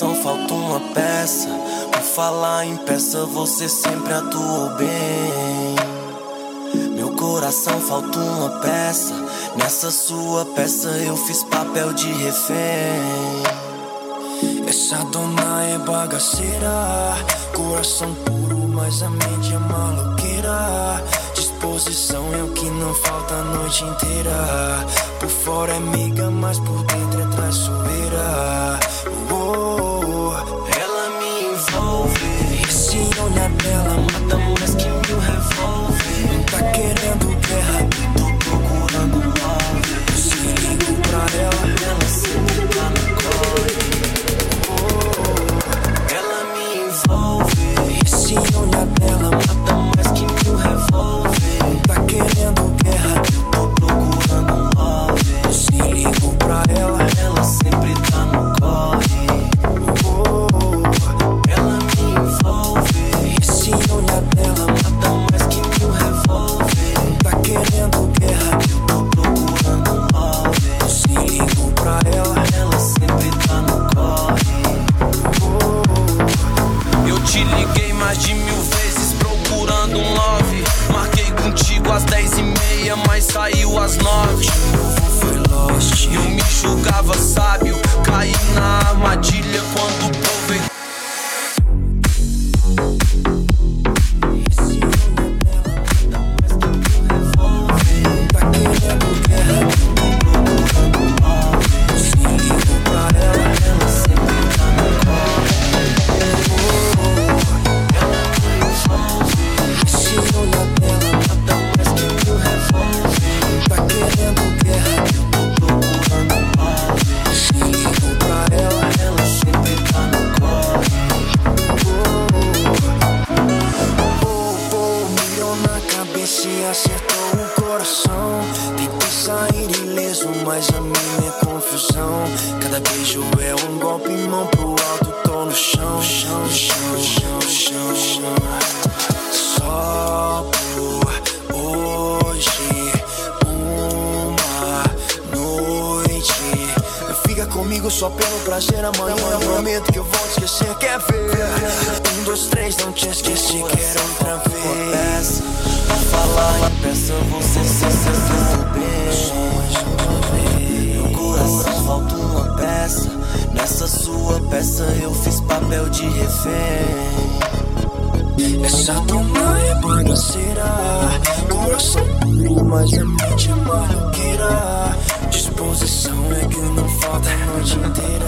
coração falta uma peça. Por falar em peça, você sempre atuou bem. Meu coração falta uma peça. Nessa sua peça eu fiz papel de refém. Essa dona é bagaceira. Coração puro, mas a mente é maloqueira. Disposição é o que não falta a noite inteira. Por fora é amiga, mas por dentro é traiçoeira. Mas saiu às nove. De novo foi lost. Me julgava sábio, golpe, mão pro alto, tô no chão, chão, chão, chão, chão, chão. Só pelo prazer, amanhã eu prometo que eu vou esquecer, quer ver? Um, dois, três, não te esqueci, quero outra vez. Pra falar em peça, você se acertou bem. Meu coração falta uma peça. Nessa sua peça eu fiz papel de refém. Essa dona é bagaceira Coração puro, mas a mente é maloqueira Disposição